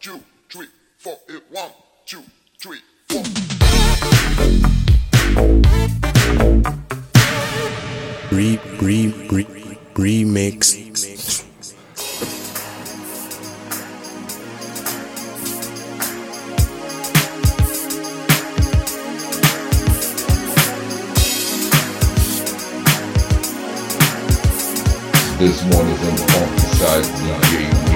two, three, four. It one, two, three, four. Re, re, re, remix. This one is an officer, yeah.